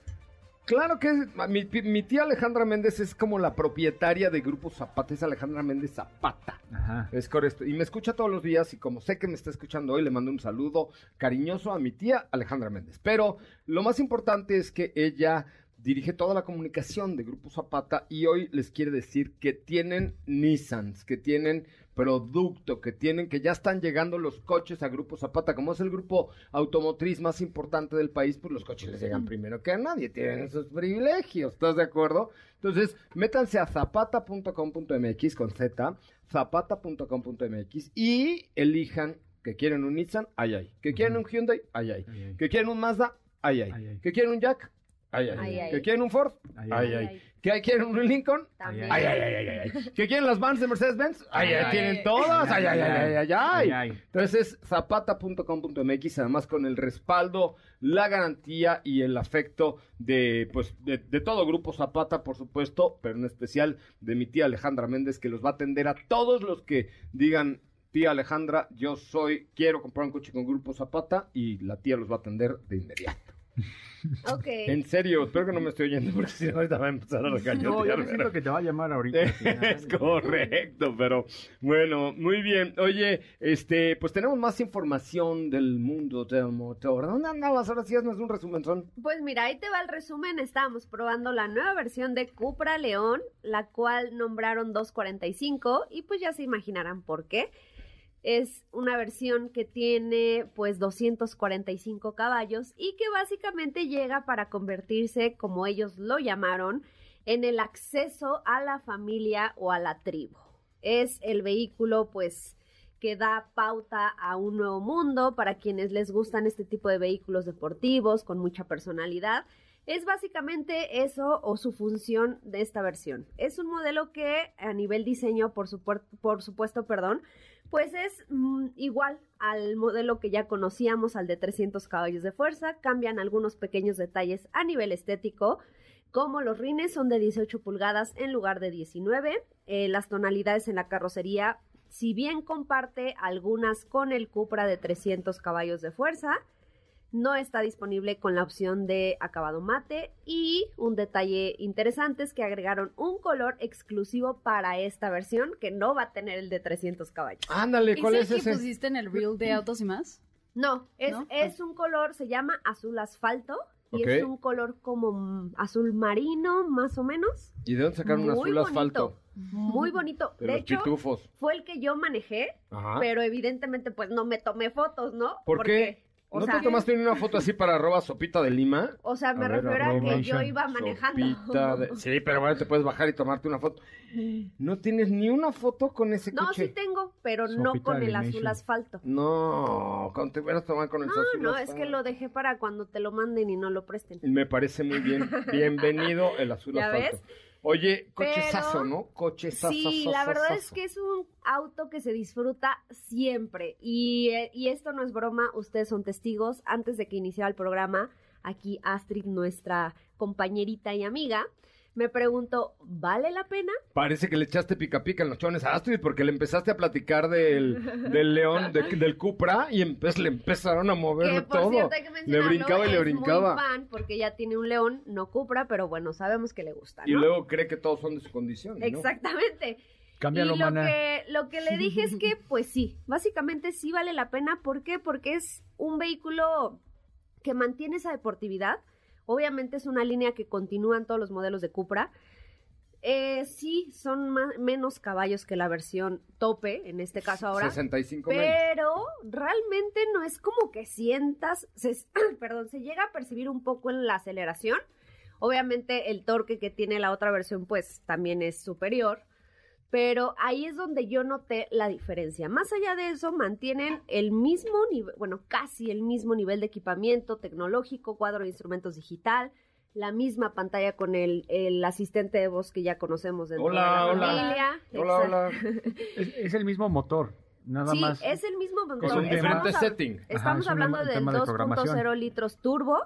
Claro que mi, tía Alejandra Méndez es como la propietaria de Grupo Zapata, es Alejandra Méndez Zapata. Ajá. Es correcto. Y me escucha todos los días y como sé que me está escuchando hoy, le mando un saludo cariñoso a mi tía Alejandra Méndez. Pero lo más importante es que ella dirige toda la comunicación de Grupo Zapata y hoy les quiere decir que tienen Nissans, que tienen producto que tienen, que ya están llegando los coches a Grupo Zapata, como es el grupo automotriz más importante del país, pues los coches les llegan primero que a nadie, tienen esos privilegios, ¿estás de acuerdo? Entonces, métanse a zapata.com.mx con Z, zapata.com.mx y elijan que quieren un Nissan, ay ay, que quieren un Hyundai, ay ay, que quieren un Mazda, ay ay, que quieren un Jack, ay ay, que quieren un Ford, ay ay. ¿Qué quieren un Lincoln? También. Ay, ay, ay, ay, ay. ¿Qué quieren las vans de Mercedes-Benz? Ay, ay, quieren todas. Ay, ay, ay, ay, ay. Entonces, zapata.com.mx, además con el respaldo, la garantía y el afecto de, pues, de, de, todo Grupo Zapata, por supuesto, pero en especial de mi tía Alejandra Méndez, que los va a atender a todos los que digan, tía Alejandra, yo soy, quiero comprar un coche con Grupo Zapata, y la tía los va a atender de inmediato. Ok. En serio, espero que no me esté oyendo porque si no ahorita va a empezar a regañar. No, yo siento que te va a llamar ahorita. es correcto, pero bueno, muy bien. Oye, este, pues tenemos más información del mundo del motor. ¿Dónde andabas? Ahora sí haznos un resumen. Pues mira, ahí te va el resumen. Estábamos probando la nueva versión de Cupra León, la cual nombraron 245 y pues ya se imaginarán por qué. Es una versión que tiene pues 245 caballos y que básicamente llega para convertirse, como ellos lo llamaron, en el acceso a la familia o a la tribu. Es el vehículo pues que da pauta a un nuevo mundo para quienes les gustan este tipo de vehículos deportivos con mucha personalidad. Es básicamente eso o su función de esta versión. Es un modelo que a nivel diseño, por, por supuesto, perdón, pues es mm, igual al modelo que ya conocíamos, al de 300 caballos de fuerza. Cambian algunos pequeños detalles a nivel estético, como los rines son de 18 pulgadas en lugar de 19. Eh, las tonalidades en la carrocería, si bien comparte algunas con el Cupra de 300 caballos de fuerza, no está disponible con la opción de acabado mate y un detalle interesante es que agregaron un color exclusivo para esta versión que no va a tener el de 300 caballos. Ándale, ¿cuál es, el ese? que pusiste en el reel de Autos y más? No, es, es un color, se llama azul asfalto y es un color como azul marino, más o menos. ¿Y de dónde sacaron un azul asfalto? Muy bonito. De, hecho, fue el que yo manejé, pero evidentemente pues no me tomé fotos, ¿no? ¿Por Porque qué? ¿No te tomaste una foto así para arroba sopita de lima? O sea, me refiero a que yo iba manejando. Sí, pero bueno, te puedes bajar y tomarte una foto. ¿No tienes ni una foto con ese coche? No, sí tengo, pero no con el azul asfalto. No, cuando te hubieras tomado con el azul asfalto. No, es que lo dejé para cuando te lo manden y no lo presten. Me parece muy bien. Bienvenido el azul ¿Ya asfalto. Ves? Oye, cochezazo, ¿no? Cochezazo. Sí, la verdad es que es un auto que se disfruta siempre. Y, eh, y, esto no es broma, ustedes son testigos. Antes de que iniciara el programa, aquí Astrid, nuestra compañerita y amiga, me pregunto, ¿vale la pena? Parece que le echaste pica pica en los chones a Astrid porque le empezaste a platicar del, del león, del Cupra y le empezaron a mover todo. le brincaba y le brincaba. Muy fan porque ya tiene un león, no Cupra, pero bueno, sabemos que le gusta. Y luego cree que todos son de su condición. ¿no? Exactamente. Cámbialo, y lo que, lo que le dije es que, pues sí, básicamente sí vale la pena. ¿Por qué? Porque es un vehículo que mantiene esa deportividad Obviamente es una línea que continúan todos los modelos de Cupra. Eh, sí, son menos caballos que la versión tope, en este caso ahora. 65 Pero realmente no es como que sientas, perdón, se llega a percibir un poco en la aceleración. Obviamente el torque que tiene la otra versión pues también es superior pero ahí es donde yo noté la diferencia. Más allá de eso, mantienen el mismo nivel, bueno, casi el mismo nivel de equipamiento tecnológico, cuadro de instrumentos digital, la misma pantalla con el, asistente de voz que ya conocemos dentro hola, de la familia. Hola, hola. es, el mismo motor. Nada sí, más. es el mismo motor. Es un diferente setting. Estamos hablando del 2.0 litros turbo,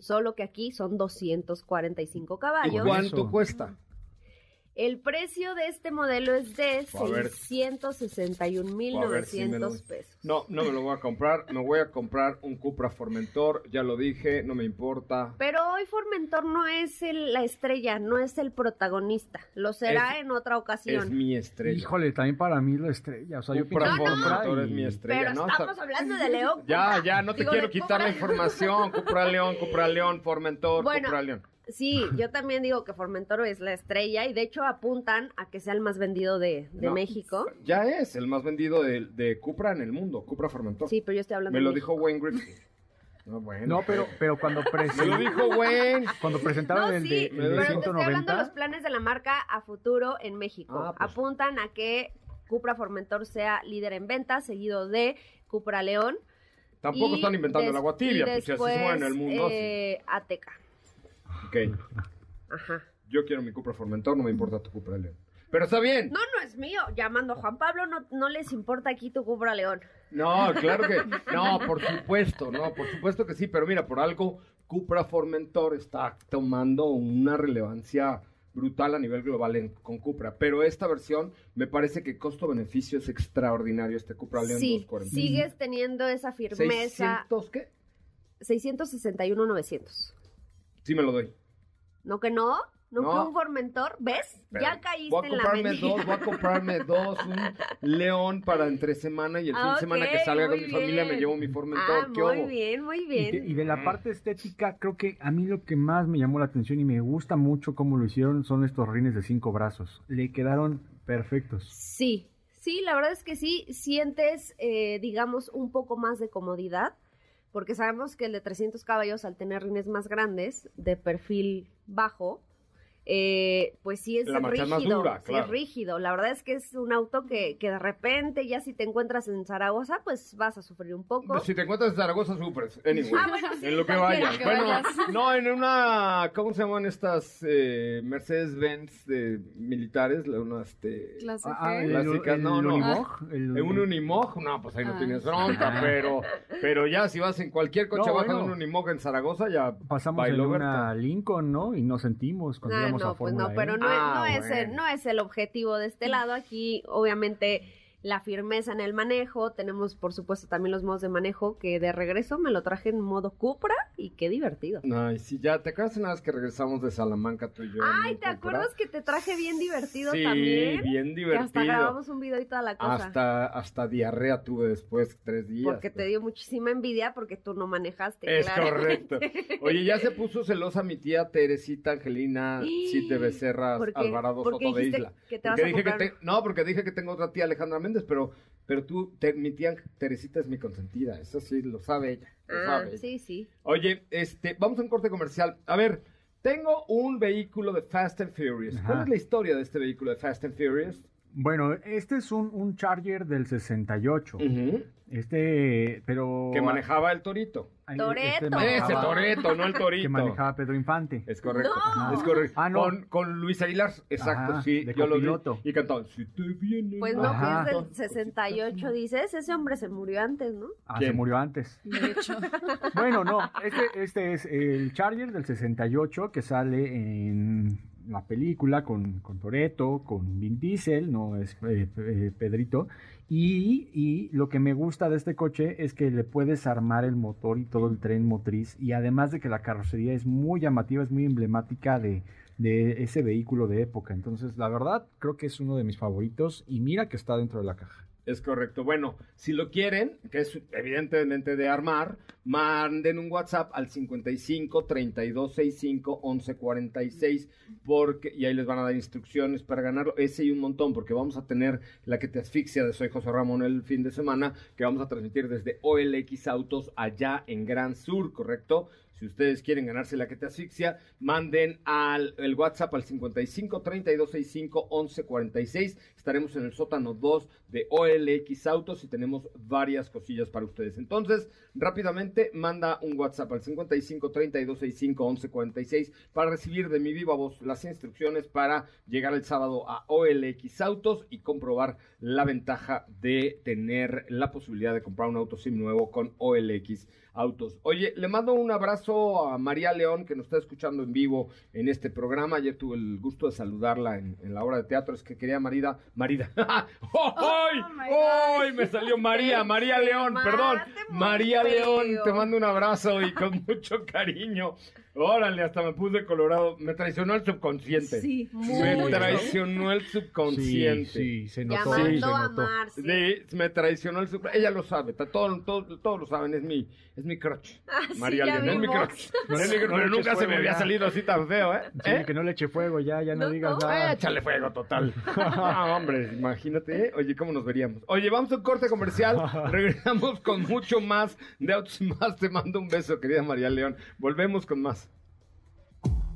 solo que aquí son 245 caballos. ¿Y cuánto cuesta? El precio de este modelo es de 661.900 pesos. No, no me lo voy a comprar. Me voy a comprar un Cupra Formentor. Ya lo dije, no me importa. Pero hoy Formentor no es la estrella, no es el protagonista. Lo será en otra ocasión. Es mi estrella. Híjole, también para mí la estrella. O sea, Cupra yo Formentor es mi estrella. Pero estamos hablando de León. Ya, ya, no te quiero quitar la información. Cupra León, Cupra León, Formentor, Cupra León. Sí, yo también digo que Formentor es la estrella y de hecho apuntan a que sea el más vendido de, México. Ya es el más vendido de, de, Cupra en el mundo, Cupra Formentor. Sí, pero yo estoy hablando Me lo dijo Wayne Griffith. No, bueno, no, pero, pero cuando presentaron. Me lo dijo Wayne. Cuando presentaron el de, el de 190. Estoy hablando de los planes de la marca a futuro en México. Ah, pues. Apuntan a que Cupra Formentor sea líder en ventas, seguido de Cupra León. Tampoco están inventando el agua tibia, pues si así se mueve en el mundo. Eh, Ateca. Ok. Ajá. Yo quiero mi Cupra Formentor, no me importa tu Cupra León. Pero está bien. No, no es mío. Llamando a Juan Pablo, no, no les importa aquí tu Cupra León. No, claro que. No, por supuesto, no, por supuesto que sí. Pero mira, por algo, Cupra Formentor está tomando una relevancia brutal a nivel global con Cupra. Pero esta versión me parece que costo-beneficio es extraordinario, este Cupra León sí, sigues teniendo esa firmeza. ¿600 qué? 661,900. Sí me lo doy. ¿No que no? ¿No, que un Formentor? ¿Ves? ya caíste en la mentira. dos, Voy a comprarme dos, un león para entre semana y el fin de semana que salga con mi familia me llevo mi Formentor. Ah, muy bien, muy bien. Y de, la parte estética, creo que a mí lo que más me llamó la atención y me gusta mucho cómo lo hicieron son estos rines de cinco brazos. Le quedaron perfectos. Sí, Sí, la verdad es que sí, sientes, eh, digamos, un poco más de comodidad, porque sabemos que el de 300 caballos, al tener rines más grandes, de perfil bajo, eh, pues sí es La rígido, dura, sí claro. es rígido. La verdad es que es un auto que, que de repente ya si te encuentras en Zaragoza, pues vas a sufrir un poco. Si te encuentras en Zaragoza, sufres. Anyway, Ah, bueno, sí, en lo que vayas. que Bueno, vayas. no, en una. ¿Cómo se llaman estas eh, Mercedes-Benz de militares? La- Una, este, Clase Ah, G. el- clásicas, el no, no. Unimog, el- En un Unimog, no, pues ahí no Ah. tienes bronca, pero, pero ya si vas en cualquier coche No, baja de bueno. un Unimog en Zaragoza, ya Pasamos en una Lincoln, ¿no? Y nos sentimos cuando Ah, no, a pues no, pero E. no, es- Ah, no, es el, bueno. no es el objetivo de este lado. Aquí, obviamente, la firmeza en el manejo. Tenemos, por supuesto, también los modos de manejo que de regreso me lo traje en modo Cupra y qué divertido. Ay, sí, ya, ¿te acuerdas una vez que regresamos de Salamanca tú y yo? Ay, ¿te Cupra? acuerdas que te traje bien divertido Sí, también? bien Que hasta divertido. grabamos un video y toda la cosa. Hasta, hasta diarrea tuve después tres días. Porque te dio muchísima envidia porque tú no manejaste. Es claramente. correcto. Oye, ya se puso celosa mi tía Teresita Angelina Cite Becerra. Alvarado ¿Por qué Soto de Isla. que te vas Porque a dije que te- no, porque dije que tengo otra tía Alejandra Méndez, pero, pero tú, te- mi tía Teresita es mi consentida. Eso sí, lo sabe ella. Lo Ah, sabe ella. sí, sí. Oye, este, vamos a un corte comercial. A ver, tengo un vehículo de Fast and Furious. ¿Cuál es la historia de este vehículo de Fast and Furious? Bueno, este es un, un Charger del 68. Este, pero... Que manejaba el Torito. Ay, Toretto. Ese Toreto, no el Torito. Que manejaba Pedro Infante. Es correcto. No. Es correcto. Ah, no. con, con Luis Aguilar, exacto, Ajá, sí. de yo lo vi. Y cantaba, si te viene. Pues no, Ajá. que es del 68, dices. Ese hombre se murió antes, ¿no? Ah, ¿Quién? se murió antes. De hecho. Bueno, no, este, este es el Charger del 68 que sale en la película con, con Toreto, con Vin Diesel, no es eh, eh, Pedrito. Y, y lo que me gusta de este coche es que le puedes armar el motor y todo el tren motriz. Y además de que la carrocería es muy llamativa, es muy emblemática de, de ese vehículo de época. Entonces, la verdad, creo que es uno de mis favoritos. Y mira que está dentro de la caja. Es correcto. Bueno, si lo quieren, que es evidentemente de armar, manden un WhatsApp al 55 3265 1146 porque y ahí les van a dar instrucciones para ganarlo. Ese y un montón porque vamos a tener la que te asfixia de Soy José Ramón el fin de semana que vamos a transmitir desde OLX Autos allá en Gran Sur, ¿correcto? Si ustedes quieren ganarse la que te asfixia, manden al el WhatsApp al 55 3265 1146. Estaremos en el sótano 2 de OLX Autos y tenemos varias cosillas para ustedes. Entonces, rápidamente manda un WhatsApp al 55 3265 1146 para recibir de mi viva voz las instrucciones para llegar el sábado a OLX Autos y comprobar la ventaja de tener la posibilidad de comprar un auto sim nuevo con OLX Autos. Oye, le mando un abrazo a María León que nos está escuchando en vivo en este programa. Ayer tuve el gusto de saludarla en, en la obra de teatro. Es que quería Marida. Marida. ¡Ay! ¡Ay! Me salió María, María León, perdón. María León, te mando un abrazo y con mucho cariño. Órale, hasta me puse colorado. Me traicionó el subconsciente. Sí, Me mucho. traicionó el subconsciente. Sí, sí, se notó. Llamando sí, se a notó. Marci. Sí, me traicionó el subconsciente. Ella lo sabe, ta- todo- todo- todos lo saben, es mi, es mi crush. Ah, sí, María ya León, es mi crush. No no pero nunca se me había ya. salido así tan feo, ¿eh? Sí, ¿Eh? que no le eche fuego ya, ya no, No, digas no. nada. Échale fuego, total. Ah, hombre, imagínate. ¿eh? Oye, ¿cómo nos veríamos? Oye, vamos a un corte comercial. Regresamos con mucho más de Autos y Más. Te mando un beso, querida María León. Volvemos con más.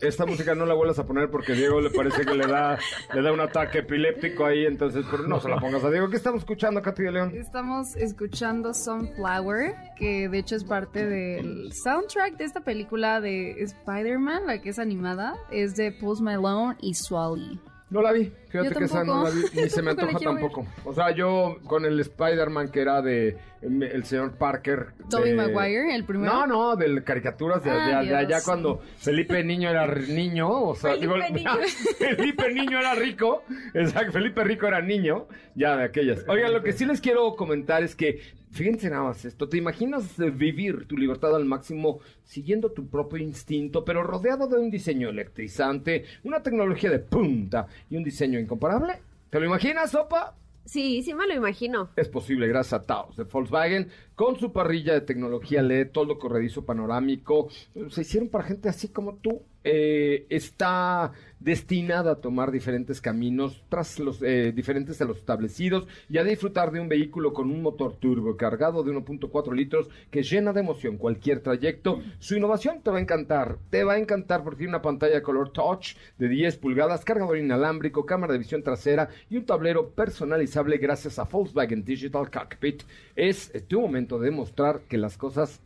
Esta música no la vuelvas a poner porque Diego le parece que le da, le da un ataque epiléptico ahí, entonces pero no se la pongas a Diego. ¿Qué estamos escuchando, Katy de León? Estamos escuchando Sunflower, que de hecho es parte del soundtrack de esta película de Spider-Man, la que es animada. Es de Post Malone y Swally. No la vi, fíjate que esa no la vi, ni se me antoja ver. tampoco. O sea, yo con el Spider-Man que era de el señor Parker. Tobey de- Maguire, el primero. No, no, de caricaturas de, Ah, de- de allá cuando Felipe Niño era niño, o sea, Felipe digo, Niño. Felipe Niño era rico, exacto, Felipe Rico era niño, ya de aquellas. Oigan, lo que sí les quiero comentar es que, fíjense nada más esto, ¿te imaginas vivir tu libertad al máximo siguiendo tu propio instinto, pero rodeado de un diseño electrizante, una tecnología de punta y un diseño incomparable? ¿Te lo imaginas, Sopa? Sí, sí me lo imagino. Es posible gracias a Taos de Volkswagen con su parrilla de tecnología LED, todo corredizo panorámico. Se hicieron para gente así como tú. Eh, está destinada a tomar diferentes caminos tras los eh, diferentes de los establecidos y a disfrutar de un vehículo con un motor turbo cargado de 1.4 litros que llena de emoción cualquier trayecto. Su innovación te va a encantar, te va a encantar porque tiene una pantalla color touch de 10 pulgadas, cargador inalámbrico, cámara de visión trasera y un tablero personalizable gracias a Volkswagen Digital Cockpit. Es tu momento de demostrar que las cosas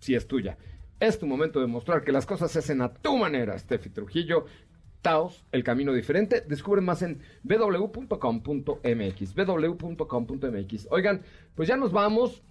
si es tuya. Es tu momento de mostrar que las cosas se hacen a tu manera, Steffi Trujillo. Taos, el camino diferente. Descubre más en www.com.mx. www.com.mx. Oigan, pues ya nos vamos.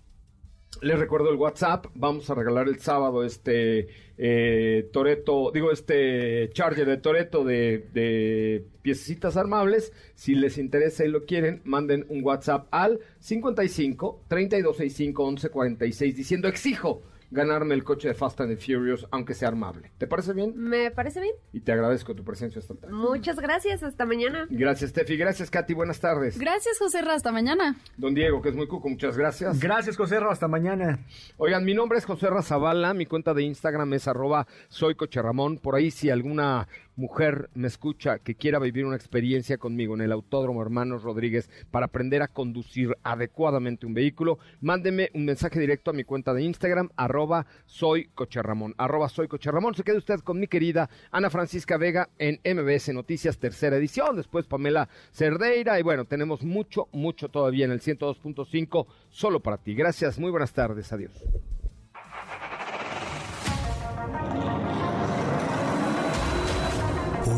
Les recuerdo el WhatsApp. Vamos a regalar el sábado este eh, Toreto, digo, este Charger de Toreto de, de piececitas armables. Si les interesa y lo quieren, manden un WhatsApp al 55 3265 1146 diciendo exijo ganarme el coche de Fast and the Furious, aunque sea armable. ¿Te parece bien? Me parece bien. Y te agradezco tu presencia esta tarde. Muchas gracias. Hasta mañana. Gracias, Steffi. Gracias, Katy. Buenas tardes. Gracias, José Ra, hasta mañana. Don Diego, que es muy cuco, muchas gracias. Gracias, Joserra. Hasta mañana. Oigan, mi nombre es José Razabala, mi cuenta de Instagram es arroba soy Coche Ramón. Por ahí si alguna mujer me escucha que quiera vivir una experiencia conmigo en el Autódromo Hermanos Rodríguez para aprender a conducir adecuadamente un vehículo, mándeme un mensaje directo a mi cuenta de Instagram, arroba soy arroba soy. Se quede usted con mi querida Ana Francisca Vega en MBS Noticias, tercera edición, después Pamela Cerdeira y bueno, tenemos mucho, mucho todavía en el 102.5 solo para ti. Gracias, muy buenas tardes, adiós.